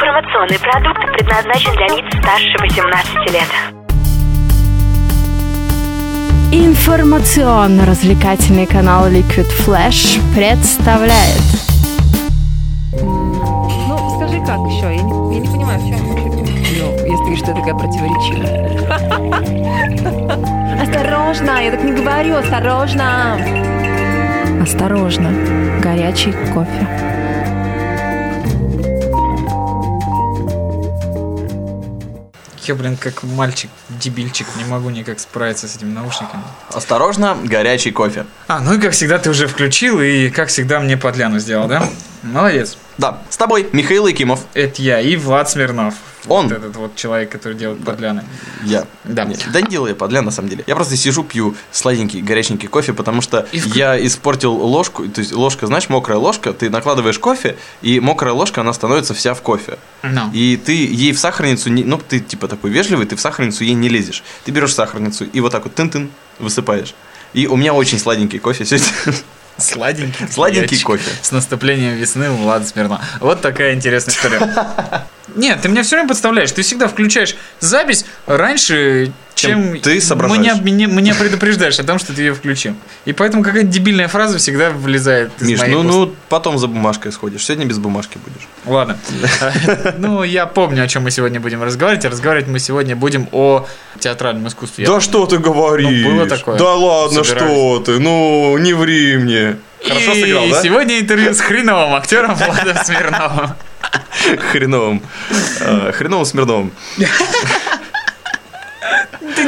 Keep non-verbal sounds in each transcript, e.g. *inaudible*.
Информационный продукт предназначен для лиц старше 18 лет. Информационно-развлекательный канал Liquid Flash представляет Ну, скажи, как еще? Я не, я не понимаю, в чем. Ну, если ты что я такая противоречивая. *laughs* Осторожно, я так не говорю, осторожно. Осторожно, горячий кофе. Я, блин, как мальчик, дебильчик, не могу никак справиться с этими наушниками. Осторожно, горячий кофе. А, ну и как всегда ты уже включил, и как всегда мне подляну сделал, да? Молодец. Да, с тобой Михаил Якимов. Это я и Влад Смирнов. Он. Вот этот вот человек, который делает подляны. Я. Да. Не, да не делаю я подля, на самом деле. Я просто сижу, пью сладенький, горяченький кофе, потому что И вк- я испортил ложку. То есть ложка, знаешь, мокрая ложка, ты накладываешь кофе, и мокрая ложка, она становится вся в кофе. Ну. И ты ей в сахарницу, не, ну, ты типа такой вежливый, ты в сахарницу ей не лезешь. Ты берешь сахарницу и вот так вот тын-тын высыпаешь. И у меня очень сладенький кофе сегодня. *laughs* Сладенький. *laughs* Сладенький кофе. С наступлением весны Влада Смирнова. Вот такая интересная история. *laughs* Нет, ты меня все время подставляешь. Ты всегда включаешь запись раньше, чем, Чем ты соображаешь. Меня, меня, меня предупреждаешь о том, что ты ее включил. И поэтому какая-то дебильная фраза всегда влезает из Миш, моих ну, уст. ну потом за бумажкой сходишь. Сегодня без бумажки будешь. Ладно. *laughs* Ну, я помню, о чем мы сегодня будем разговаривать. Разговаривать мы сегодня будем о театральном искусстве. Я- что ты говоришь? Ну, было такое. Да ладно, что ты? Ну, не ври мне. Хорошо сыграл, да? сегодня интервью с хреновым актером Владом Смирновым. *laughs* Хреновым. э, Хреновым Смирновым. *laughs*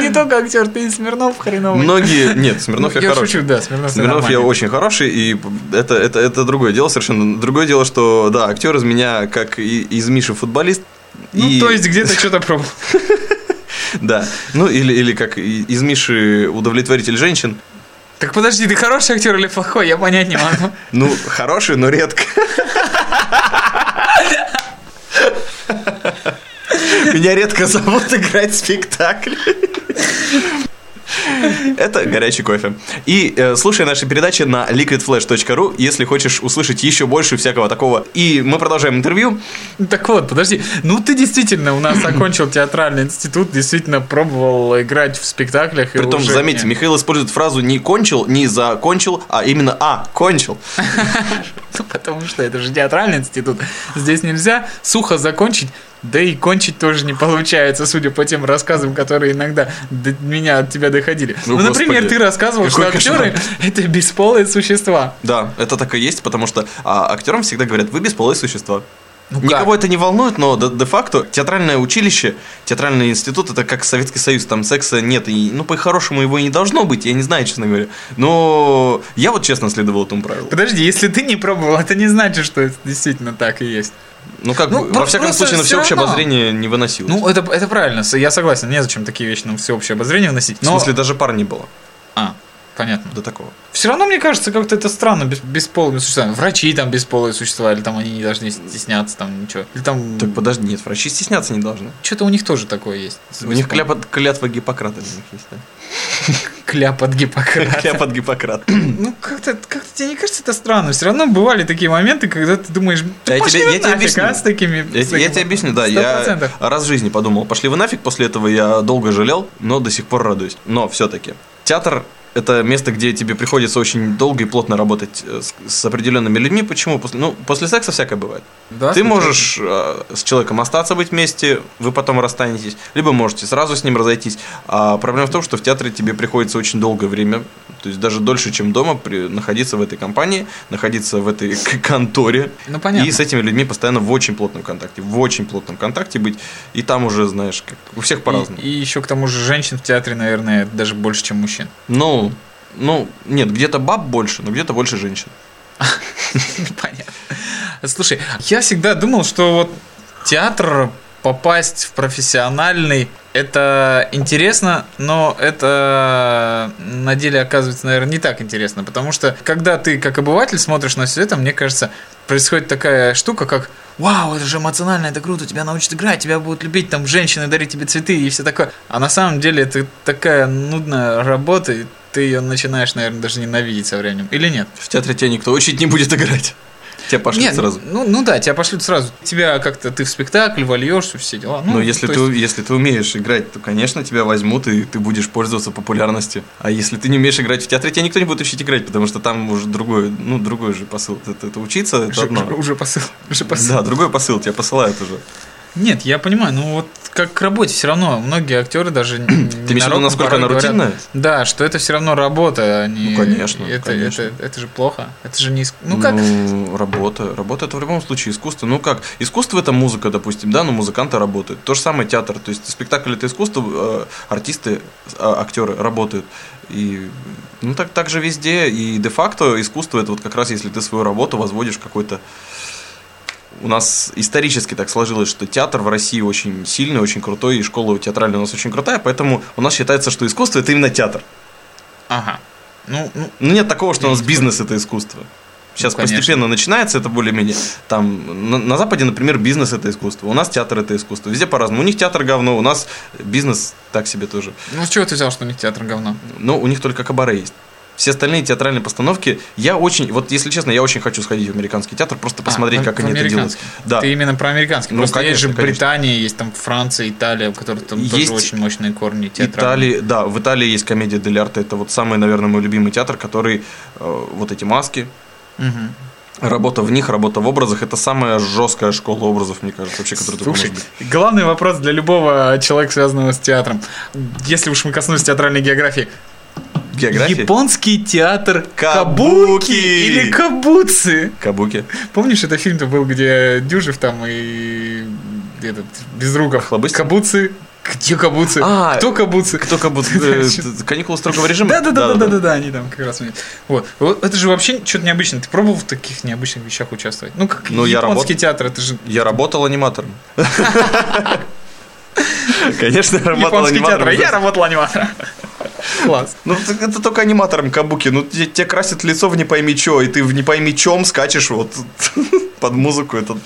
Не только актер, ты и Смирнов хреновый. Многие... *laughs* Нет, Смирнов я я хороший. шучу, да, Смирнов, Смирнов я очень хороший, и это, это, это другое дело совершенно. Другое дело, что, да, актер из меня, как и- из Миши футболист. Ну, и- то есть где-то что-то пробовал. *laughs* Да. Ну, или, или как из Миши удовлетворитель женщин. Так подожди, ты хороший актер или плохой? Я понять не могу. Ну, хороший, но редко. *laughs* Меня редко зовут играть в спектакль. Это горячий кофе. И э, слушай наши передачи на liquidflash.ru, если хочешь услышать еще больше всякого такого. И мы продолжаем интервью. Так вот, подожди. Ну, ты действительно у нас *clears throat* окончил театральный институт, действительно пробовал играть в спектаклях. и Притом, уже заметьте, Михаил использует фразу не кончил, не закончил, а именно а, кончил. *laughs* Ну, Потому что это же театральный институт. Здесь нельзя сухо закончить, да и кончить тоже не получается, судя по тем рассказам, которые иногда до меня от тебя доходили. Ну, Ну, например, ты рассказывал, что какой актеры это бесполые существа. Да, это так и есть, потому что а, актерам всегда говорят, вы бесполые существа. Ну Никого как? это не волнует, но де- де-факто театральное училище, театральный институт это как Советский Союз, там секса нет, и ну по-хорошему его и не должно быть, я не знаю, честно говоря. Но я вот честно следовал этому правилу. Подожди, если ты не пробовал, это не значит, что это действительно так и есть. Ну как Ну, бы, во всяком случае, на всеобщее равно. обозрение не выносилось. Ну, это, это правильно, я согласен, незачем такие вещи на всеобщее обозрение вносить. в Но... смысле, даже пар не было понятно. до такого. Все равно, мне кажется, как-то это странно, без, бесполыми существами. Врачи там бесполые существа, или там они не должны стесняться, там ничего. Или там... Так подожди, нет, врачи стесняться не должны. Что-то у них тоже такое есть. У них клятва, клятва Гиппократа у них есть, да? *laughs* Кляп от Гиппократа. Клятва от Гиппократа. *clears throat* Ну, как-то, как тебе не кажется это странно? Все равно бывали такие моменты, когда ты думаешь, Да, я тебе- я тебе нафиг, объясню. а, с такими... Я, с я таким- тебе объясню, да, я раз в жизни подумал, пошли вы нафиг, после этого я долго жалел, но до сих пор радуюсь. Но все-таки театр это место, где тебе приходится очень долго и плотно работать э, с, с определенными людьми. Почему? После, ну, после секса всякое бывает. Да, Ты можешь э, с человеком остаться быть вместе, вы потом расстанетесь, либо можете сразу с ним разойтись. А проблема в том, что в театре тебе приходится очень долгое время, то есть даже дольше, чем дома, при, находиться в этой компании, находиться в этой конторе. Ну, понятно. И с этими людьми постоянно в очень плотном контакте, в очень плотном контакте быть. И там уже, знаешь, как у всех по-разному. И, и еще к тому же женщин в театре, наверное, даже больше, чем мужчин. Ну, ну, нет, где-то баб больше, но где-то больше женщин. *laughs* Понятно. Слушай, я всегда думал, что вот театр попасть в профессиональный это интересно, но это на деле оказывается, наверное, не так интересно, потому что когда ты как обыватель смотришь на все это, мне кажется, происходит такая штука, как «Вау, это же эмоционально, это круто, тебя научат играть, тебя будут любить, там, женщины дарить тебе цветы и все такое». А на самом деле это такая нудная работа, и ты ее начинаешь, наверное, даже ненавидеть со временем. Или нет? В театре тебя никто учить не будет играть. Тебя пошлют Нет, сразу. Ну, ну да, тебя пошлют сразу. Тебя как-то ты в спектакль вольешь, все дела. Ну, Но если то ты, есть- если ты умеешь играть, то, конечно, тебя возьмут, и ты будешь пользоваться популярностью. А если ты не умеешь играть в театре, тебя никто не будет учить играть, потому что там уже другой, ну, другой же посыл. Это, это учиться, это Уже, одно. *laughs* уже посыл. Уже посыл. Да, другой посыл, тебя посылают уже. Нет, я понимаю, ну вот как к работе все равно многие актеры даже *clears throat* Ты имеешь в виду, насколько она рутинная? Да, что это все равно работа, а не... Ну, конечно, это, конечно. Это, это же плохо. Это же не... иск- Ну как? Ну, работа. Работа это в любом случае искусство. Ну как? Искусство это музыка, допустим, да, но музыканты работают. То же самое театр. То есть спектакль это искусство, э, артисты, а, актеры работают. И ну так, так же везде. И де-факто искусство это вот как раз если ты свою работу возводишь какой-то у нас исторически так сложилось, что театр в России очень сильный, очень крутой, и школа театральная у нас очень крутая, поэтому у нас считается, что искусство это именно театр. Ага. Ну, ну, Ну, нет такого, что у нас бизнес это искусство. Сейчас Ну, конечно. постепенно начинается это более-менее. Там на, на Западе, например, бизнес это искусство. У нас театр это искусство. Везде по-разному. У них театр говно, у нас бизнес так себе тоже. ну с чего ты взял, что у них театр говно? Но у них только кабаре есть. Все остальные театральные постановки, я очень, вот если честно, я очень хочу сходить в американский театр, просто посмотреть, А, как они это делают. Да. Ты именно про американский. Ну, Просто есть конечно, же конечно. Британия, есть там Франция, Италия, у которых там Есть тоже очень мощные корни театральные. Италии, да, в Италии есть комедия Дель Арте, это вот самый, наверное, мой любимый театр, который э, вот эти маски, Мгм. Работа в них, работа в образах это самая жесткая школа образов, мне кажется, вообще, которая только Слушай, может быть. главный вопрос для любого человека, связанного с театром. Если уж мы коснулись театральной географии. География. Японский театр Кабуки. Кабуки или Кабуцы. Кабуки. Помнишь, это фильм-то был, где Дюжев там и этот Безруков. Хлобыстин? Кабуцы. Где Кабуцы? А, Кто Кабуцы? Кто кабуки? *laughs* Э, Каникулы строгого режима? Да, да, да, да, да, да, они там как раз. Вот. вот это же вообще что-то необычное. Ты пробовал в таких необычных вещах участвовать? Ну, как Ну, японский театр, это же Я работал аниматором. *laughs* Конечно, я работал японский театр. а аниматором. Я работал аниматором. Класс. Ну, это только аниматором кабуки. Ну, те- тебе красят лицо в не пойми чё, и ты в не пойми чем скачешь вот *laughs* под музыку. Это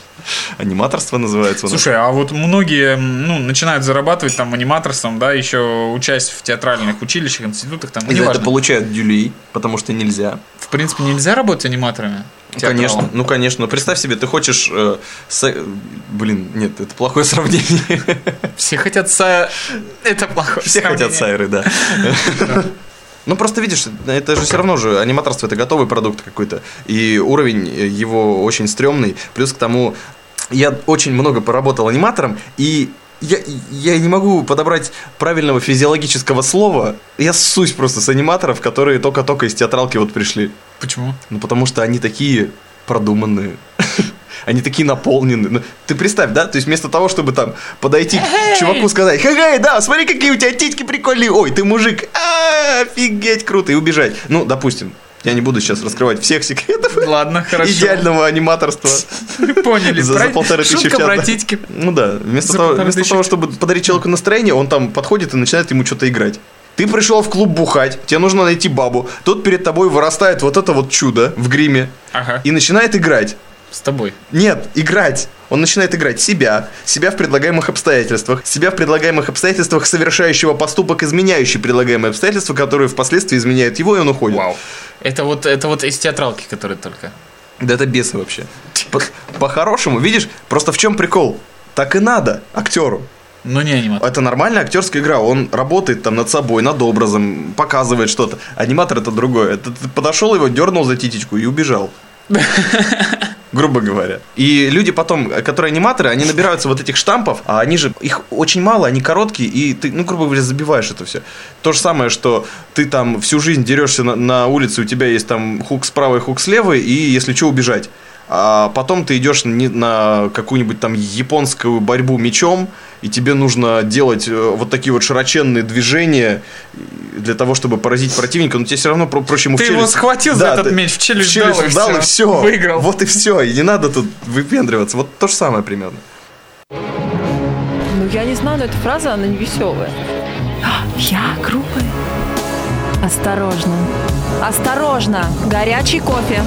аниматорство называется. Слушай, а вот многие ну, начинают зарабатывать там аниматорством, да, еще учась в театральных училищах, институтах, там, ну, И за это получают дюлей, потому что нельзя. В принципе, нельзя работать аниматорами. Конечно, театралом. ну конечно. Представь себе, ты хочешь... э, се- Блин, нет, это плохое *laughs* сравнение. Все хотят са... Это плохое Все хотят сравнение. сайры, да. *laughs* Ну, просто видишь, это же все равно же аниматорство это готовый продукт какой-то. И уровень его очень стрёмный. Плюс к тому, я очень много поработал аниматором, и я, я не могу подобрать правильного физиологического слова. Я ссусь просто с аниматоров, которые только-только из театралки вот пришли. Почему? Ну, потому что они такие продуманные. *laughs* Они такие наполнены. Ну, ты представь, да? То есть вместо того, чтобы там подойти к чуваку сказать, хе да, смотри, какие у тебя титьки прикольные. Ой, ты мужик. А, Офигеть, круто. И убежать. Ну, допустим, я не буду сейчас раскрывать всех секретов *laughs* Ладно, хорошо. идеального аниматорства. Поняли. За- за полторы тысячи в титьки. Ну да, вместо, За того, вместо того, чтобы подарить человеку настроение, он там подходит и начинает ему что-то играть. Ты пришел в клуб бухать, тебе нужно найти бабу. Тут перед тобой вырастает вот это вот чудо в гриме Ага. и начинает играть. С тобой. Нет, играть. Он начинает играть себя, себя в предлагаемых обстоятельствах, себя в предлагаемых обстоятельствах совершающего поступок, изменяющий предлагаемые обстоятельства, которые впоследствии изменяют его, и он уходит. Вау. Это вот, это вот из театралки, которые только. Да это бесы вообще. По- По-хорошему, видишь, просто в чем прикол? Так и надо актеру. Но не аниматор. Это нормальная актерская игра. Он работает там над собой, над образом, показывает что-то. Аниматор это другое. Это ты подошел его, дернул за титечку и убежал. *laughs* Грубо говоря. И люди потом, которые аниматоры, они набираются вот этих штампов, а они же, их очень мало, они короткие, и ты, ну, грубо говоря, забиваешь это все. То же самое, что ты там всю жизнь дерешься на, на улице, у тебя есть там хук справа и хук слева, и если что, убежать. А потом ты идешь не- на какую-нибудь там японскую борьбу мечом, и тебе нужно делать э, вот такие вот широченные движения для того, чтобы поразить противника, но тебе все равно про- проще ему в Ты его челюсть. схватил за этот меч, в челюсть дал, и дал, и все. Выиграл. Вот и все. И не надо тут выпендриваться. Вот то же самое примерно. Ну, я не знаю, но эта фраза, она не веселая. Я группы. Осторожно. Осторожно, горячий кофе.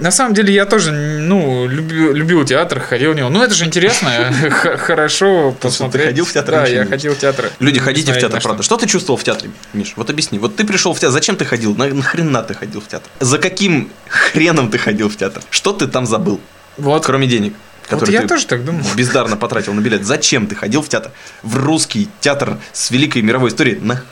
На самом деле я тоже, ну, любил, любил театр, ходил в него. Ну, это же интересно, *laughs* хорошо посмотреть. ходил в театр Да, я ходил в театр. Люди, ходите в театр, правда. Что ты чувствовал в театре, Миш? Вот объясни. Вот ты пришел в театр. Зачем ты ходил? На, нахрена ты ходил в театр? За каким хреном ты ходил в театр? Что ты там забыл? Вот, Кроме денег, вот которые я ты тоже так думал. бездарно потратил на билет. Зачем ты ходил в театр? В русский театр с великой мировой историей? На...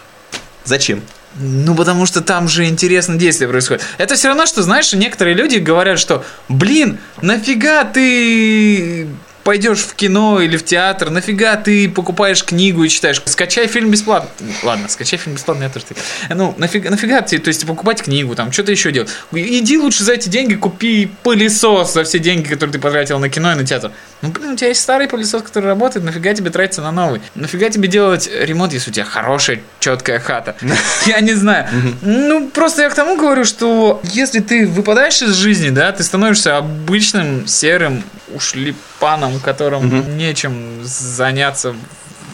Зачем? Ну, потому что там же интересно действие происходит. Это все равно, что, знаешь, некоторые люди говорят, что, блин, нафига ты пойдешь в кино или в театр, нафига ты покупаешь книгу и читаешь, скачай фильм бесплатно. Ладно, скачай фильм бесплатно, я тоже так. Ну, нафига, нафига ты, то есть покупать книгу, там, что-то еще делать. Иди лучше за эти деньги купи пылесос за все деньги, которые ты потратил на кино и на театр. Ну, блин, у тебя есть старый пылесос, который работает, нафига тебе тратиться на новый? Нафига тебе делать ремонт, если у тебя хорошая, четкая хата? *laughs* Я не знаю. Ну, просто я к тому говорю, что если ты выпадаешь из жизни, да, ты становишься обычным серым ушлепаном, которому нечем заняться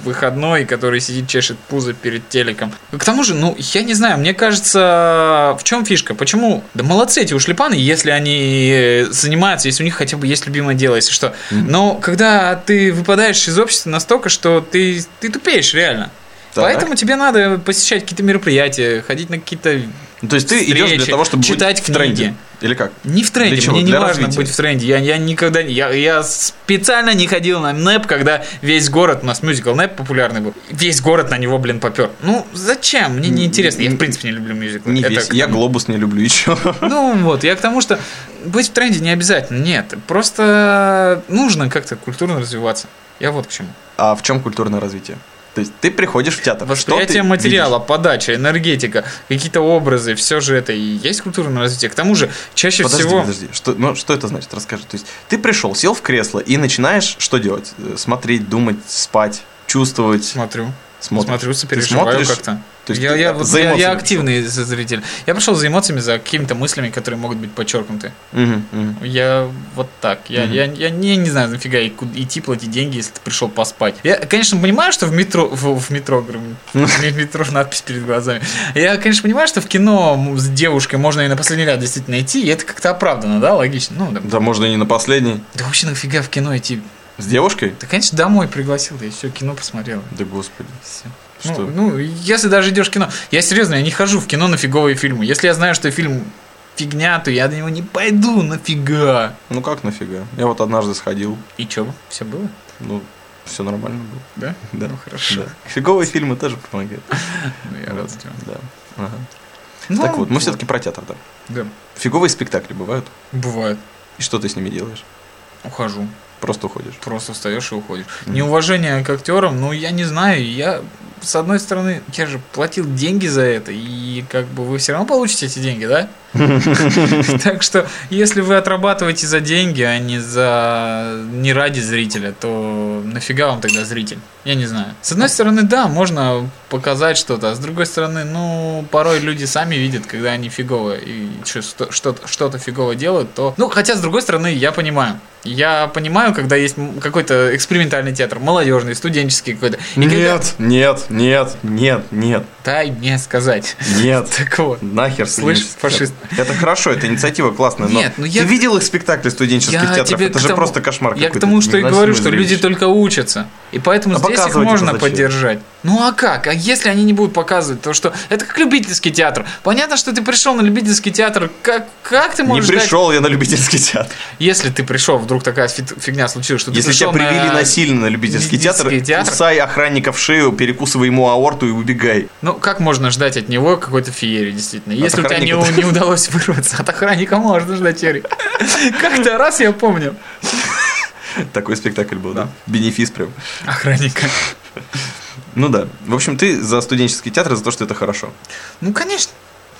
выходной, который сидит, чешет пузо перед телеком. К тому же, ну, я не знаю, мне кажется, в чем фишка? Почему? Да молодцы эти ушлепаны, если они э, занимаются, если у них хотя бы есть любимое дело, если что. Но когда ты выпадаешь из общества настолько, что ты, ты тупеешь реально. Так. Поэтому тебе надо посещать какие-то мероприятия, ходить на какие-то... Ну, То есть ты идешь для Встречи, того, чтобы быть читать в тренде? Или как? Не в тренде, Для чего? мне не Для важно развития? быть в тренде. Я, я никогда не... Я, я специально не ходил на НЭП, когда весь город, у нас мюзикл НЭП популярный был, весь город на него, блин, попер. Ну, зачем? Мне не интересно. Я, в принципе, не люблю мюзиклы. Не весь. Я глобус не люблю еще. *laughs* Ну, вот, я к тому, что быть в тренде не обязательно. Нет, просто нужно как-то культурно развиваться. Я вот к чему. А в чем культурное развитие? То есть ты приходишь в театр. Восприятие что ты материала, видишь? подача, энергетика, какие-то образы, все же это и есть культурное развитие. К тому же, чаще Подожди, всего... подожди. Что, ну, что это значит? Расскажи. То есть ты пришел, сел в кресло и начинаешь что делать? Э, Смотреть, думать, спать, чувствовать. Смотрю. Смотрю, Ты сопереживаю как-то. То есть я, я, за я- я, активный за- зритель. Я пришел за эмоциями, за какими-то мыслями, которые могут быть подчеркнуты. Мгм, мгм. Я вот так. Я, я, я не, не знаю, нафига идти платить деньги, если ты пришел поспать. Я, конечно, понимаю, что в метро, в, в метро, говорю, *laughs* в метро надпись перед глазами. Я, конечно, понимаю, что в кино с девушкой можно и на последний ряд действительно идти, и это как-то оправдано, да, логично. Ну, да. Да можно и не на последний. Да вообще нафига в кино идти? С девушкой? Да, конечно, домой пригласил, да и все, кино посмотрел. Да господи. Всё. Что? Ну, ну, если даже идешь в кино. Я серьезно, я не хожу в кино на фиговые фильмы. Если я знаю, что фильм фигня, то я на него не пойду нафига. Ну как нафига? Я вот однажды сходил. И чё, все было? Ну, все нормально было. Да? *laughs* Да. Ну, хорошо. Да. Фиговые фильмы тоже помогают. *laughs* Ну, я рад. Да. Ага. Ну, так вот, мы все-таки про театр, да. Да, Фиговые спектакли бывают. бывает. И что ты с ними делаешь? Ухожу. Просто уходишь. Просто встаешь и уходишь. Неуважение к актерам, ну, я не знаю, я... С одной стороны, я же платил деньги за это, и как бы вы все равно получите эти деньги, да? *laughs* Так что, если вы отрабатываете за деньги, а не за не ради зрителя, то нафига вам тогда зритель? Я не знаю. С одной стороны, да, можно показать что-то, а с другой стороны, ну, порой люди сами видят, когда они фигово и что- что-то что-то фигово делают, то... Ну, хотя, с другой стороны, я понимаю. Я понимаю, когда есть какой-то экспериментальный театр, молодежный, студенческий какой-то. И когда- Нет, нет, нет, нет, Дай мне сказать. нет. *laughs* Так вот. Нахер Слышь, фашист. театр. Это хорошо, это инициатива классная, но Нет, ну я- ты видел их спектакли студенческих Я театров? Это же тому- просто кошмар Я к тому, что и говорю, что люди только учатся. И поэтому А здесь их можно поддержать. Ну а как? А если они не будут показывать, то что? Это как любительский театр. Понятно, что ты пришел на любительский театр. Как, как ты Не можешь ждать- пришел я на любительский театр. Если ты пришел, вдруг такая фи- фигня случилась, что ты Если тебя привели на... насильно на любительский театр, любительский театр? кусай охранника в шею, перекусывай ему аорту и убегай. Ну, как можно ждать от него какой-то феерии, действительно? Если у тебя не, не удалось вырваться, от охранника можно ждать феерии. Как-то раз я помню. Такой спектакль был, да? Бенефис прям. Охранника. Ну да. В общем, ты за студенческий театр, за то, что это хорошо. Ну, конечно.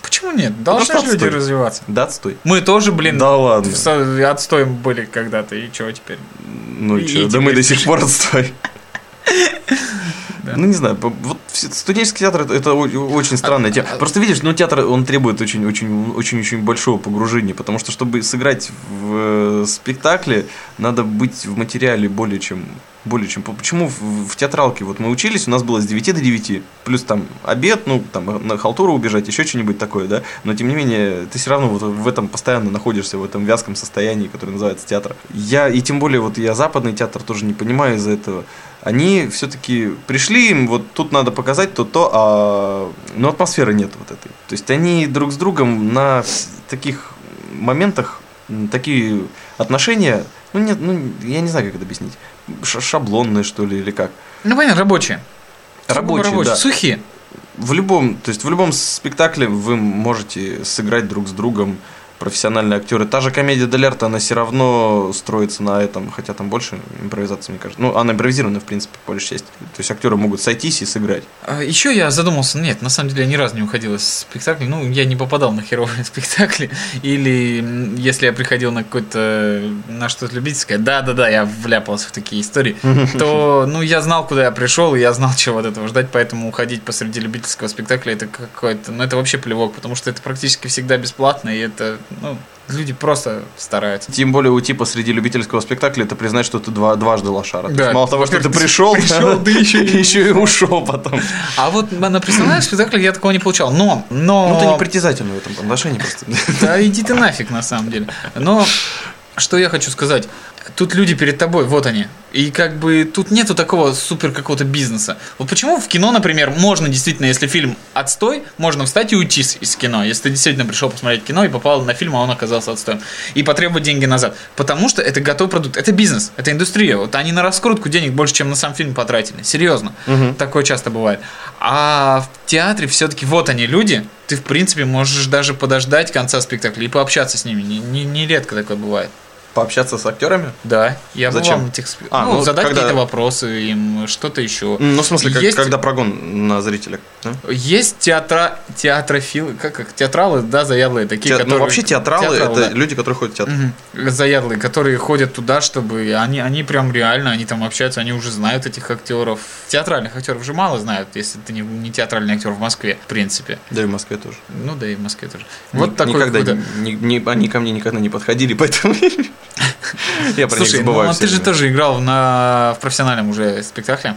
Почему нет? Должны же люди развиваться. Да, отстой. Мы тоже, блин, Да ладно. отстоем были когда-то. И чего теперь? Ну и что? Да мы до сих пор отстой. *laughs* Ну, не знаю, вот студенческий театр это, очень странная тема. а- Просто видишь, ну, театр, он требует очень-очень-очень большого погружения, потому что, чтобы сыграть в э, спектакле, надо быть в материале более чем более чем. Почему в, в театралке вот мы учились, у нас было с 9 до 9, плюс там обед, ну, там на халтуру убежать, еще что-нибудь такое, да, но тем не менее, ты все равно вот в этом постоянно находишься, в этом вязком состоянии, которое называется театр. Я, и тем более, вот я западный театр тоже не понимаю из-за этого. Они все-таки пришли, им вот тут надо показать то-то, а но атмосферы нет вот этой. То есть они друг с другом на таких моментах такие отношения, ну нет, ну я не знаю, как это объяснить, шаблонные что ли или как. Ну, понятно, рабочие. Сугубо Рабочие, да. Сухие. В любом, то есть в любом спектакле вы можете сыграть друг с другом профессиональные актеры. Та же комедия Дель Арте, она все равно строится на этом, хотя там больше импровизации, мне кажется. Ну, она импровизирована, в принципе, по большей части. То есть актеры могут сойтись и сыграть. Еще я задумался, нет, на самом деле я ни разу не уходил из спектакля, ну, я не попадал на херовые *laughs* спектакли, или если я приходил на какой-то, на что-то любительское, да-да-да, я вляпался в такие истории, *laughs* то, ну, я знал, куда я пришел, и я знал, *laughs* чего от этого ждать, поэтому уходить посреди любительского спектакля, это какой-то, ну, это вообще плевок, потому что это практически всегда бесплатно, и это, ну, люди просто стараются. Тем более уйти посреди любительского спектакля, это признать, что ты два, дважды лошара. То Да, есть мало того, что ты пришел, *laughs* пришел, да *laughs* еще и еще и ушел потом. А вот на профессиональных спектаклях я такого не получал, но, но... Ну, ты непритязательный в этом отношении просто. Да иди ты нафиг, на самом деле. Но что я хочу сказать. Тут люди перед тобой, вот они. И как бы тут нету такого супер какого-то бизнеса. Вот почему в кино, например, можно действительно, если фильм отстой, можно встать и уйти из кино. Если ты действительно пришел посмотреть кино и попал на фильм, а он оказался отстоем. И потребовать деньги назад. Потому что это готовый продукт. Это бизнес, это индустрия. Вот они на раскрутку денег больше, чем на сам фильм потратили. Серьезно. Такое часто бывает. А в театре все-таки вот они люди. Ты, в принципе, можешь даже подождать конца спектакля и пообщаться с ними. Не- не- Нередко такое бывает. Пообщаться с актерами? Да, я Зачем? бывал на тех А, ну, ну, задать когда- какие-то вопросы им, что-то еще. Ну, в смысле, как- Есть- когда прогон на зрителя. да? Есть театра... театрофилы, как, как театралы, да, заядлые такие, Те- которые... Ну, вообще театралы, это да. люди, которые ходят в театр. Мгм. Заядлые, которые ходят туда, чтобы они, они прям реально, они там общаются, они уже знают этих актеров. Театральных актеров же мало знают, если ты не, не театральный актер в Москве, в принципе. Да и в Москве тоже. Ну да и в Москве тоже. Ни- Вот такой никогда ни- ни- они ко мне никогда не подходили, *laughs* поэтому я про них Слушай, ну забываю. а ты же тоже играл на, в профессиональном уже спектакле.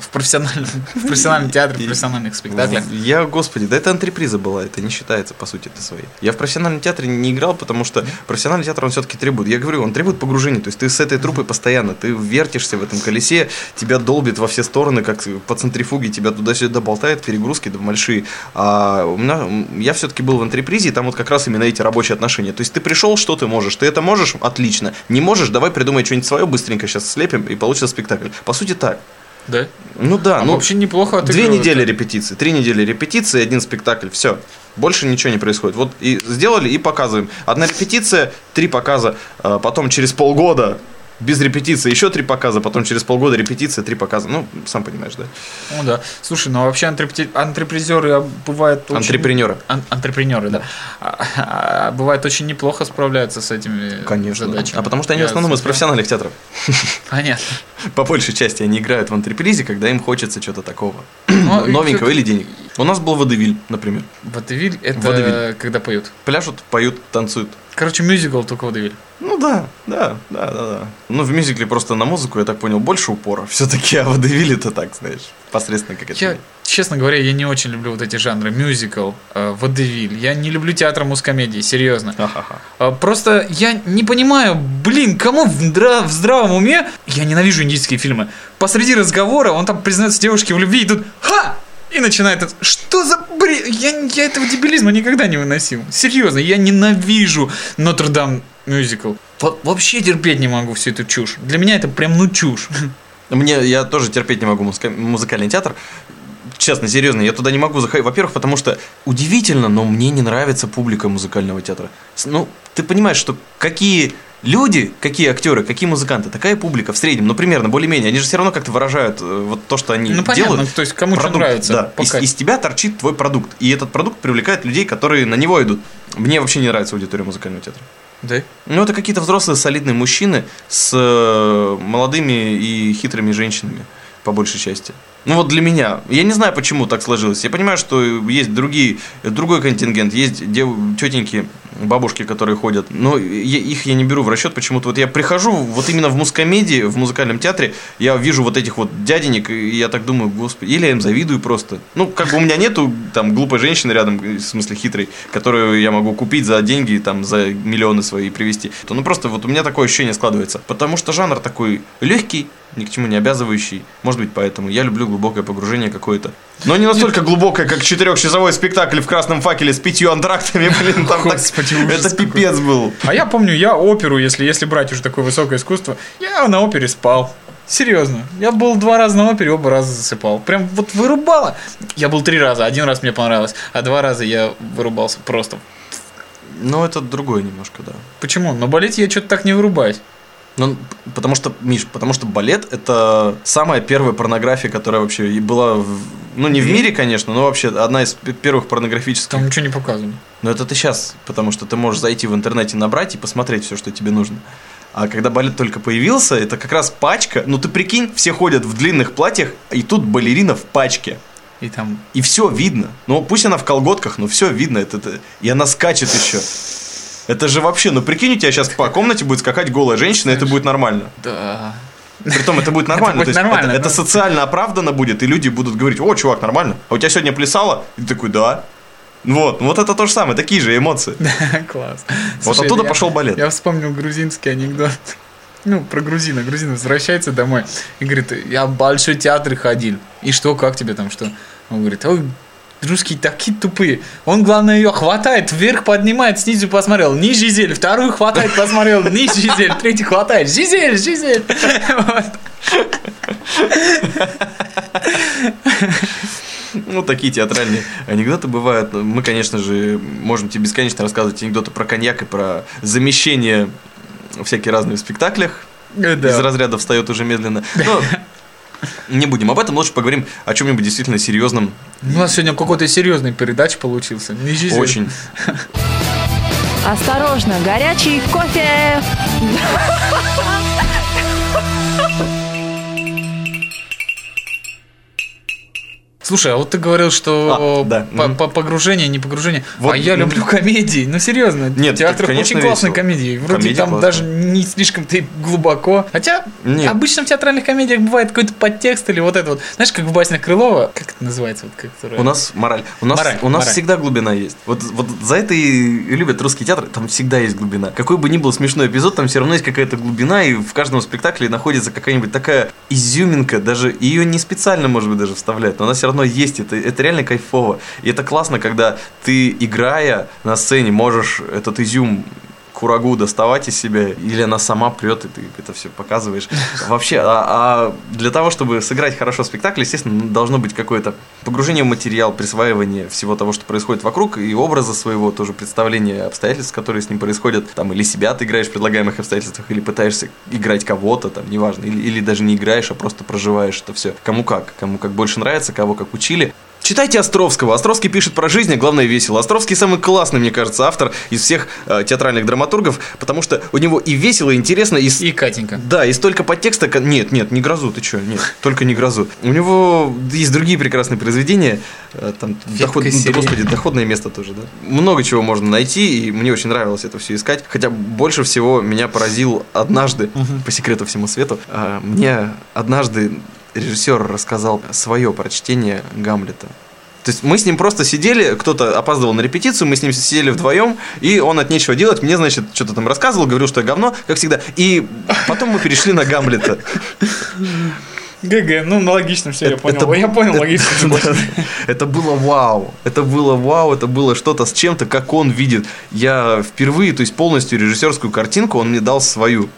В профессиональном, в профессиональном театре, в профессиональных спектаклях. Я, господи, да это антреприза была, это не считается, по сути, это своей. Я в профессиональном театре не играл, потому что профессиональный театр, он все-таки требует, я говорю, он требует погружения, то есть ты с этой трупой постоянно, ты вертишься в этом колесе, тебя долбит во все стороны, как по центрифуге, тебя туда-сюда болтает, перегрузки да большие. А у меня, я все-таки был в антрепризе, и там вот как раз именно эти рабочие отношения. То есть ты пришел, что ты можешь? Ты это можешь? Отлично. Не можешь? Давай придумай что-нибудь свое, быстренько сейчас слепим, и получится спектакль. По сути, так. Да? Ну да, А ну вообще неплохо Две недели репетиции, три недели репетиции, один спектакль, все. Больше ничего не происходит. Вот и сделали, и показываем. Одна репетиция, три показа, а потом через полгода без репетиции еще три показа, потом через полгода репетиция, три показа. Ну, сам понимаешь, да? Ну да. Слушай, ну вообще антрепти- антрепризеры а, бывают очень... Антрепренеры. Ан- антрепренеры, да. А, а, бывает очень неплохо справляются с этими Конечно. задачами. А потому что они Я в основном из профессиональных театров. Понятно. *laughs* По большей части они играют в антрепризе, когда им хочется чего-то такого. Ну, и Новенького или денег. У нас был водевиль, например. Водевиль это Водевиль. когда поют. Пляшут, поют, танцуют. Короче, мюзикл только водевиль. Ну да, да, да, да, да. Ну, в мюзикле просто на музыку, я так понял, больше упора. Все-таки, а водевиль это так, знаешь, посредственно как это. Я, честно говоря, я не очень люблю вот эти жанры. Мюзикл, э, водевиль. Я не люблю театр мускомедии, серьезно. Ха-ха-ха. А, Просто я не понимаю, блин, кому в, здра- в здравом уме... Я ненавижу индийские фильмы. Посреди разговора он там признается девушке в любви и тут «Ха!» И начинает. Что за бред? Я, я этого дебилизма никогда не выносил. Серьезно, я ненавижу Нотр-Дам мюзикл. Во- вообще терпеть не могу всю эту чушь. Для меня это прям ну чушь. Мне, я тоже терпеть не могу музыка- музыкальный театр. Честно, серьезно, я туда не могу заходить. Во-первых, потому что удивительно, но мне не нравится публика музыкального театра. Ну, ты понимаешь, что какие люди, какие актеры, какие музыканты, такая публика в среднем, ну, примерно, более-менее, они же все равно как-то выражают э, вот то, что они Ну, понятно, делают. то есть кому что Продукт, нравится, Да. по Из, из тебя торчит твой продукт. И этот продукт привлекает людей, которые на него идут. Мне вообще не нравится аудитория музыкального театра. Да? Ну, это какие-то взрослые, солидные мужчины с э, молодыми и хитрыми женщинами, по большей части. Ну вот для меня. Я не знаю, почему так сложилось. Я понимаю, что есть другие, другой контингент, есть дев, тетеньки, бабушки, которые ходят. Но я, их я не беру в расчет. Почему-то вот я прихожу, вот именно в мускомедии, в музыкальном театре, я вижу вот этих вот дяденек, и я так думаю, господи, или я им завидую просто. Ну, как бы у меня нету там глупой женщины рядом, в смысле хитрой, которую я могу купить за деньги, там, за миллионы свои привезти. То, ну, просто вот у меня такое ощущение складывается. Потому что жанр такой легкий, ни к чему не обязывающий. Может быть, поэтому я люблю глубокое погружение какое-то. Но не настолько глубокое, как четырехчасовой спектакль в красном факеле с пятью антрактами, *laughs* блин, там так- Господи, ужас Это пипец был. А я помню, я оперу, если, если брать уже такое высокое искусство, я на опере спал. Серьезно. Я был два раза на опере, оба раза засыпал. Прям вот вырубало. Я был три раза. Один раз мне понравилось, а два раза я вырубался просто. Ну, это другое немножко, да. Почему? На балете я что-то так не вырубаюсь. Ну, потому что, Миш, потому что балет это самая первая порнография, которая вообще была, в- ну не в мире, конечно, но вообще одна из первых порнографических. Там ничего не показывали. Но это ты сейчас, потому что ты можешь зайти в интернете, набрать и посмотреть все, что тебе нужно. А когда балет только появился, это как раз пачка. Ну ты прикинь, все ходят в длинных платьях, и тут балерина в пачке. И там... И все видно. Ну пусть она в колготках, но все видно. Это, это- И она скачет еще. Это же вообще, ну прикинь, у тебя сейчас по комнате будет скакать голая женщина, и это будет нормально. Да. Притом это будет нормально. будет то есть нормально, это, это да. социально оправданно будет, и люди будут говорить, о, чувак, нормально. А у тебя сегодня плясало? И ты такой, да. Вот, вот это то же самое, такие же эмоции. *laughs* Класс. Вот Слушай, оттуда я- пошел балет. Я вспомнил грузинский анекдот. Ну, про грузина. Грузин возвращается домой и говорит, я в большой театр ходил. И что, как тебе там, что? Он говорит, ой, русские такие тупые. Он, главное, ее хватает, вверх поднимает, снизу посмотрел, не Жизель, вторую хватает, посмотрел, не Жизель, третий хватает, Жизель, Жизель. Ну, такие театральные анекдоты бывают. Мы, конечно же, можем тебе бесконечно рассказывать анекдоты про коньяк и про замещение всякие разные в спектаклях. Да. Из разряда встает уже медленно. Но не будем об этом, лучше поговорим о чем-нибудь действительно серьезном. У нас сегодня какой-то серьезный передач получился. Не. Очень. Осторожно, горячий кофе! Слушай, а вот ты говорил, что А, да. по- по- погружение, не погружение. Вот, а я люблю комедии. Ну, серьезно. Нет, в театрах конечно, очень классные весело. комедии. Вроде Комедия там классная. даже не слишком-то и глубоко. Хотя Нет. обычно в театральных комедиях бывает какой-то подтекст или вот это вот. Знаешь, как в баснях Крылова, как это называется? Вот, которая- У нас мораль. У нас, Мораль, у нас мораль. всегда глубина есть. Вот, вот за это и любят русский театр, там всегда есть глубина. Какой бы ни был смешной эпизод, там все равно есть какая-то глубина, и в каждом спектакле находится какая-нибудь такая изюминка, даже ее не специально, может быть, даже вставляют, но она все равно есть. Это, это реально кайфово. И это классно, когда ты, играя на сцене, можешь этот изюм курагу доставать из себя, или она сама прет, и ты это все показываешь. *laughs* Вообще, а, а для того, чтобы сыграть хорошо спектакль, естественно, должно быть какое-то погружение в материал, присваивание всего того, что происходит вокруг, и образа своего, тоже представление обстоятельств, которые с ним происходят. Там, или себя ты играешь в предлагаемых обстоятельствах, или пытаешься играть кого-то, там, неважно, или, или даже не играешь, а просто проживаешь это все. Кому как, кому как больше нравится, кого как учили. Читайте Островского. Островский пишет про жизнь, а главное весело. Островский самый классный, мне кажется, автор из всех э, театральных драматургов, потому что у него и весело, и интересно, и, И Катенька. да, и столько подтекста. Нет, нет, не грозу, ты что? Нет, только не грозу. У него есть другие прекрасные произведения. э, Там доход- да, Сирень. господи, доходное место тоже, да. Много чего можно найти, и мне очень нравилось это все искать. Хотя больше всего меня поразил однажды, по секрету всему свету, а, мне однажды режиссер рассказал свое прочтение Гамлета. То есть мы с ним просто сидели, кто-то опаздывал на репетицию, мы с ним сидели вдвоем, и он от нечего делать, мне, значит, что-то там рассказывал, говорил, что я говно, как всегда. И потом мы перешли на Гамлета. ГГ, ну, логично все, я Это- понял. это я понял, это- логично. *laughs* да. Это было вау. Это было вау, это было что-то с чем-то, как он видит. Я впервые, то есть полностью режиссерскую картинку он мне дал свою.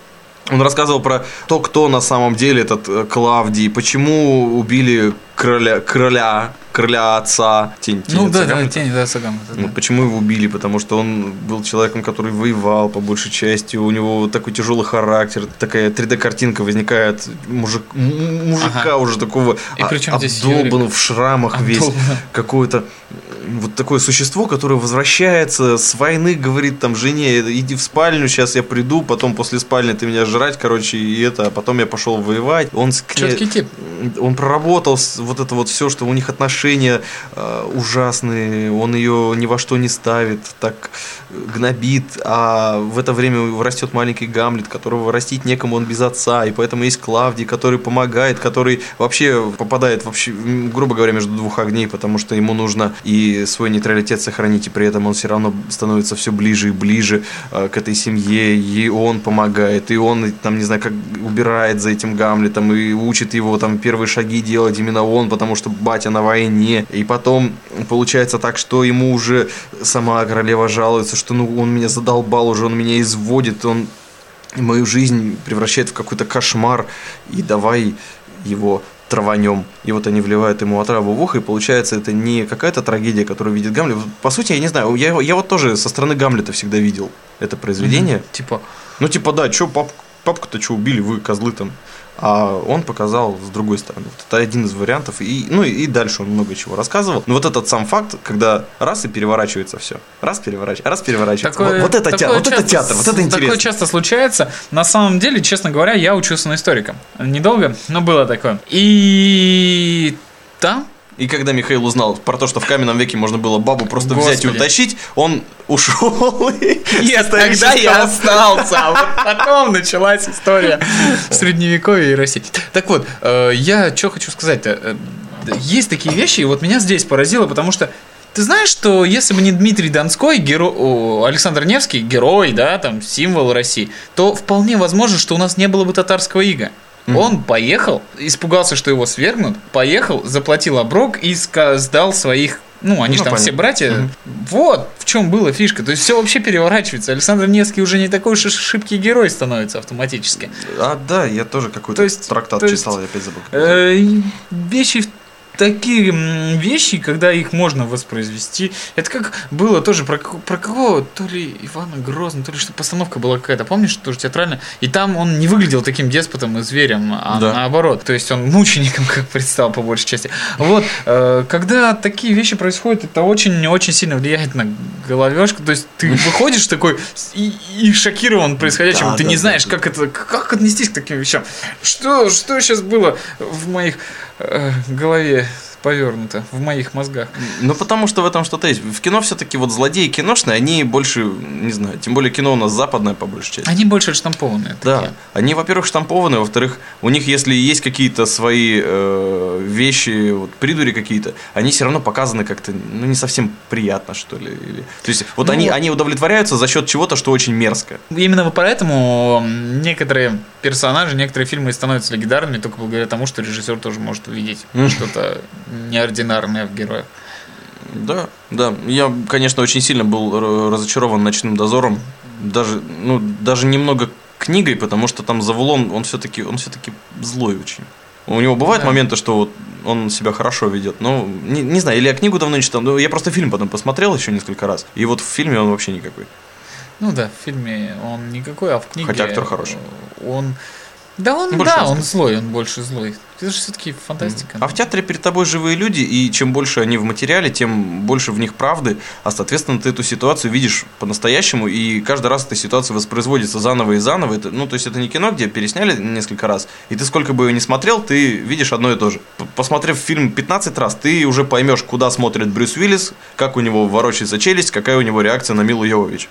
Он рассказывал про то, кто на самом деле этот э, Клавдий, почему убили короля, короля, короля отца, тень, тень Ну, да, да, Гамлета. тень, да, Сагам. Ну, почему его убили? Потому что он был человеком, который воевал по большей части, у него такой тяжелый характер, такая 3D-картинка возникает мужик, мужика Ага. уже такого И причем Юрик? в шрамах весь, какой-то вот такое существо, которое возвращается с войны, говорит там жене, иди в спальню, сейчас я приду, потом после спальни ты меня жрать, короче, и это, а потом я пошел воевать. Он Четкий тип. он проработал вот это вот все, что у них отношения э, ужасные, он ее ни во что не ставит, так гнобит, а в это время растет маленький Гамлет, которого растить некому, он без отца, и поэтому есть Клавдий, который помогает, который вообще попадает вообще, грубо говоря, между двух огней, потому что ему нужно и свой нейтралитет сохранить, и при этом он все равно становится все ближе и ближе э, к этой семье, и он помогает, и он там, не знаю, как убирает за этим Гамлетом, и учит его там первые шаги делать именно он, потому что батя на войне, и потом получается так, что ему уже сама королева жалуется, что ну он меня задолбал уже, он меня изводит, он мою жизнь превращает в какой-то кошмар, и давай его траванем. И вот они вливают ему отраву в ухо, и получается это не какая-то трагедия, которую видит Гамлет. По сути, я не знаю, я, я вот тоже со стороны Гамлета всегда видел это произведение. Типа, Ну, типа, да, что, пап, папку-то что убили, вы козлы там. А он показал с другой стороны. Вот это один из вариантов. И, ну, и дальше он много чего рассказывал. Но вот этот сам факт, когда раз и переворачивается все. Раз переворачивается, раз переворачивается. Такое- вот, вот это, театр, вот это часто театр, вот это интересно. Такое часто случается. На самом деле, честно говоря, я учился на историка. Недолго, но было такое. И там И когда Михаил узнал про то, что в каменном веке можно было бабу просто взять и Господи. утащить, он ушел. *laughs* Нет, тогда я остался, а вот потом началась история Средневековья и России. Так вот, э, я что хочу сказать-то. Э, Есть такие вещи, и вот меня здесь поразило, потому что ты знаешь, что если бы не Дмитрий Донской, геро... Александр Невский, герой, да, там, символ России, то вполне возможно, что у нас не было бы татарского ига. Он поехал, испугался, что его свергнут, поехал, заплатил оброк и сдал своих ну, они же Ну, там все понятно. братья. Вот в чем была фишка. То есть все вообще переворачивается. Александр Невский уже не такой уж шибкий герой становится автоматически. А, да, я тоже какой-то То есть- трактат то есть, читал, я опять забыл. Э, Вещи в- такие вещи, когда их можно воспроизвести. Это как было тоже про, про кого, то ли Ивана Грозного, то ли что постановка была какая-то, помнишь, тоже театральная. И там он не выглядел таким деспотом и зверем, а Да. наоборот. То есть он мучеником, *laughs* как предстал по большей части. Вот, э, когда такие вещи происходят, это очень-очень сильно влияет на головешку. То есть ты выходишь такой и, и шокирован происходящим. Да, ты да, не знаешь, да. как это, как отнестись к таким вещам. Что, что сейчас было в моих э, голове повернуто, в моих мозгах? Ну, потому что в этом что-то есть. В кино все-таки вот злодеи киношные, они больше, не знаю, тем более кино у нас западное по большей части. Они больше штампованные. Да, такие. они, во-первых, штампованы, во-вторых, у них, если есть какие-то свои э, вещи, вот, придури какие-то, они все равно показаны как-то, ну, не совсем приятно, что ли. Или- То есть, вот Ну, они, они удовлетворяются за счет чего-то, что очень мерзко. Именно поэтому некоторые персонажи, некоторые фильмы становятся легендарными только благодаря тому, что режиссер тоже может увидеть что-то неординарное в героях. Да, да. Я, конечно, очень сильно был разочарован ночным дозором. Даже, ну, даже немного книгой, потому что там Завулон, он все-таки он все-таки злой очень. У него бывают Да. моменты, что вот он себя хорошо ведет. Но не, не знаю, или я книгу давно не читал. но Я просто фильм потом посмотрел еще несколько раз. И вот в фильме он вообще никакой. Ну да, в фильме он никакой, а в книге... Хотя актер хороший. Он... Да, он, Больше да, он злой, он больше злой. Это же все-таки фантастика. А в театре перед тобой живые люди, и чем больше они в материале, тем больше в них правды, а соответственно ты эту ситуацию видишь по-настоящему, и каждый раз эта ситуация воспроизводится заново и заново. Это, ну, то есть это не кино, где пересняли несколько раз, и ты сколько бы ее не смотрел, ты видишь одно и то же. Посмотрев фильм 15 раз, ты уже поймешь, куда смотрит Брюс Уиллис, как у него ворочается челюсть, какая у него реакция на Милу Йовович.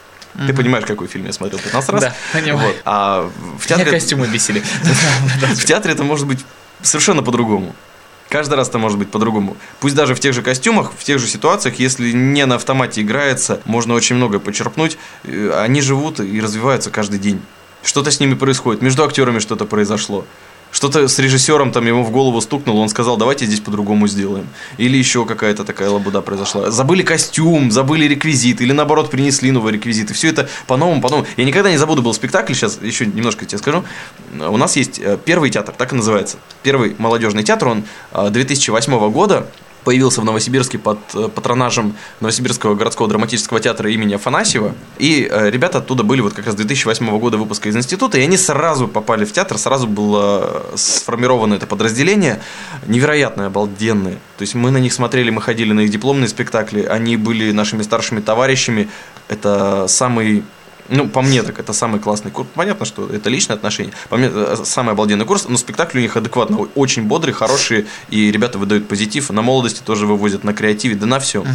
Ты понимаешь, какой фильм я смотрел 15 раз? Да, понимаю. Вот. А в Меня театре... костюмы бесили. *laughs* В театре это может быть совершенно по-другому. Каждый раз это может быть по-другому. Пусть даже в тех же костюмах, в тех же ситуациях, если не на автомате играется, можно очень много почерпнуть. Э, Они живут и развиваются каждый день. Что-то с ними происходит, между актерами что-то произошло. Что-то с режиссером там ему в голову стукнуло, он сказал, давайте здесь по-другому сделаем. Или еще какая-то такая лабуда произошла. Забыли костюм, забыли реквизит, или наоборот принесли новые реквизиты. Все это по-новому, по-новому. Я никогда не забуду, был спектакль, сейчас еще немножко тебе скажу. У нас есть э, первый театр, так и называется. Первый молодежный театр, он э, 2008 года. Появился в Новосибирске под э, патронажем Новосибирского городского драматического театра имени Афанасьева. И э, ребята оттуда были вот как раз 2008 года выпуска из института, и они сразу попали в театр, сразу было э, сформировано это подразделение. Невероятно обалденные. То есть мы на них смотрели, мы ходили на их дипломные спектакли, они были нашими старшими товарищами. Это самый ну, по мне, так это самый классный курс. Понятно, что это личное отношение. По мне, э, самый обалденный курс, но спектакль у них адекватно, очень бодрый, хороший, и ребята выдают позитив. На молодости тоже вывозят на креативе, да на все.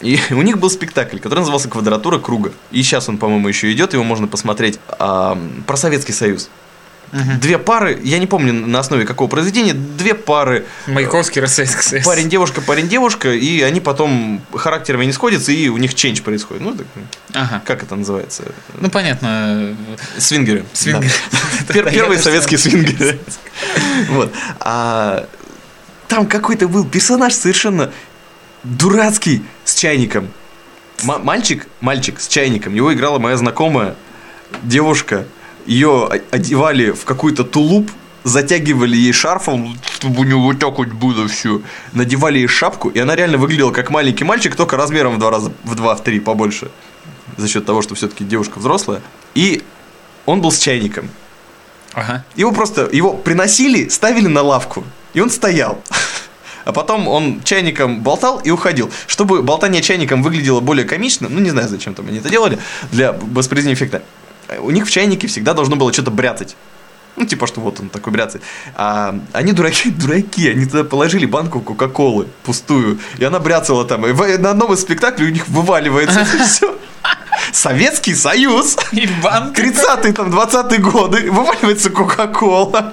И *laughs* у них был спектакль, который назывался «Квадратура круга». И сейчас он, по-моему, еще идет, его можно посмотреть. А, про Советский Союз. Две пары, я не помню на основе какого произведения, две пары. Маяковский, Российский Союз. Парень, девушка, парень, девушка, и они потом характерами не сходятся, и у них ченч происходит. Ну, так, Ага. как это называется? Ну, понятно. Свингеры. *laughs* Свингеры. Да. *laughs* Первые советские свингеры. *laughs* Вот. А там какой-то был персонаж совершенно дурацкий с чайником. М- мальчик, мальчик с чайником. Его играла моя знакомая девушка. Ее одевали в какой-то тулуп, затягивали ей шарфом, чтобы у него вот так вот было все. Надевали ей шапку, и она реально выглядела как маленький мальчик, только размером в два раза, в два, в три побольше. За счет того, что все-таки девушка взрослая. И он был с чайником. Ага. Его просто, его приносили, ставили на лавку, и он стоял. А потом он чайником болтал и уходил. Чтобы болтание чайником выглядело более комично, ну не знаю, зачем там они это делали, для воспроизведения эффекта, у них в чайнике всегда должно было что-то бряцать. Ну, типа, что вот он такой бряцает. А они дураки, *laughs* дураки, они туда положили банку Кока-Колы пустую, и она бряцала там. И на одном из спектаклей у них вываливается *laughs* все. Советский Союз. И банк. 30-е, там, 20-е годы, вываливается Кока-Кола.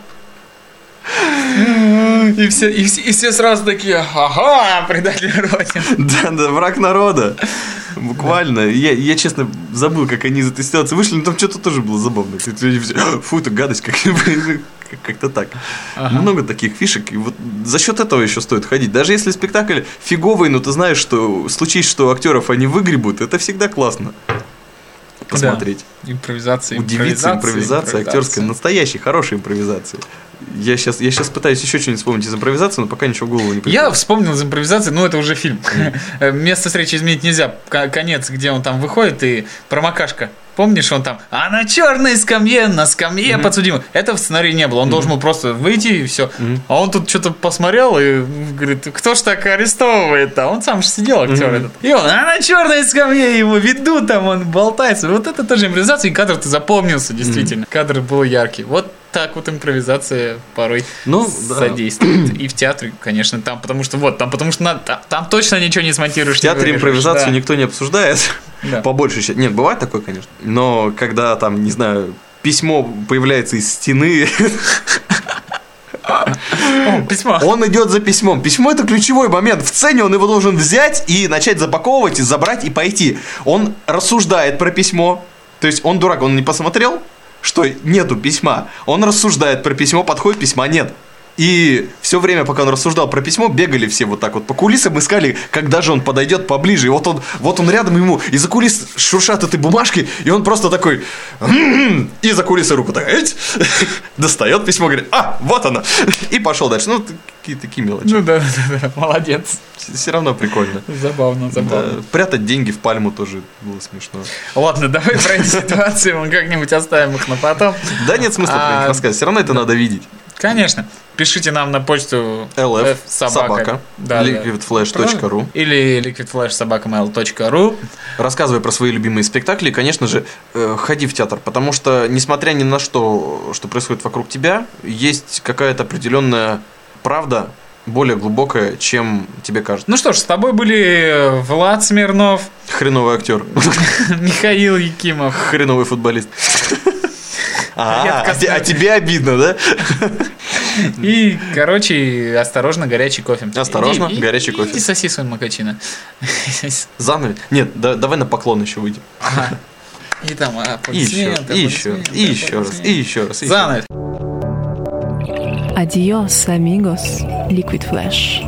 И все, и, все, и все сразу такие, ага, предатель Родины. Да, да, враг народа. Буквально. Я, я, честно, забыл, как они из этой ситуации вышли, но там что-то тоже было забавно. Люди все, Фу, это гадость, как как-то так. Много таких фишек. И вот за счет этого еще стоит ходить. Даже если спектакль фиговый, но ты знаешь, что случись, что актеров они выгребут, это всегда классно. Посмотреть. Импровизация, Удивиться импровизация, актерская, настоящей, хорошей импровизации. Я сейчас, я сейчас пытаюсь еще что-нибудь вспомнить из импровизации, но пока ничего в голову не приходит. Я вспомнил из импровизации, ну это уже фильм. Э, Место встречи изменить нельзя. Конец, где он там выходит и промокашка. Помнишь, он там, а на черной скамье, на скамье подсудимых. Это в сценарии не было. Он должен был просто выйти и все. А он тут что-то посмотрел и говорит, кто ж так арестовывает А он сам же сидел, актер этот. И он, а на черной скамье его ведут, там он болтается. Вот это тоже импровизация, и кадр-то запомнился, действительно. Кадр был яркий. Вот так вот импровизация порой Ну, да. содействует. И в театре, конечно, там, потому что вот, там, потому что на- там, там точно ничего не смонтируешь. В театре импровизацию никто не обсуждает. *laughs* Да. По большей части. Нет, бывает такое, конечно. Но когда там, не знаю, письмо появляется из стены, *laughs* Письмо. он идет за письмом. Письмо это ключевой момент. В сцене он его должен взять и начать запаковывать, и забрать и пойти. Он рассуждает про письмо. То есть он дурак, он не посмотрел, что нету письма. Он рассуждает про письмо, подходит, письма нет. И все время, пока он рассуждал про письмо, бегали все вот так вот по кулисам, искали, когда же он подойдет поближе. И вот он, вот он рядом ему, из-за кулис шуршат этой бумажки, и он просто такой, «М-м-м», и за кулисы руку так, *laughs* достает письмо, говорит, а, вот оно, *laughs* и пошел дальше. Ну, такие, такие мелочи. Ну да, *laughs* да, да, молодец. Все равно прикольно. Забавно, забавно. Да, прятать деньги в пальму тоже было смешно. Ладно, давай про эти ситуации мы как-нибудь оставим их на потом. Да нет смысла про них А, рассказывать, все равно это надо видеть. Конечно. Пишите нам на почту LF, собака, да, liquidflash.ru. или liquidflash Рассказывай про свои любимые спектакли, и, конечно же, э, ходи в театр, потому что, несмотря ни на что, что происходит вокруг тебя, есть какая-то определенная правда, более глубокая, чем тебе кажется. Ну что ж, с тобой были Влад Смирнов, *laughs* Хреновый актер, *laughs* Михаил Якимов. хреновый футболист. *laughs* А, а а тебе обидно, да? И, короче, осторожно, горячий кофе. Осторожно, И- горячий и- кофе. И соси свой макачино. Занавес. Нет, да- давай на поклон еще выйдем. И там аплодисменты, и еще, и еще и еще раз. и еще раз. Занавес. Adios, amigos. Liquid Flash.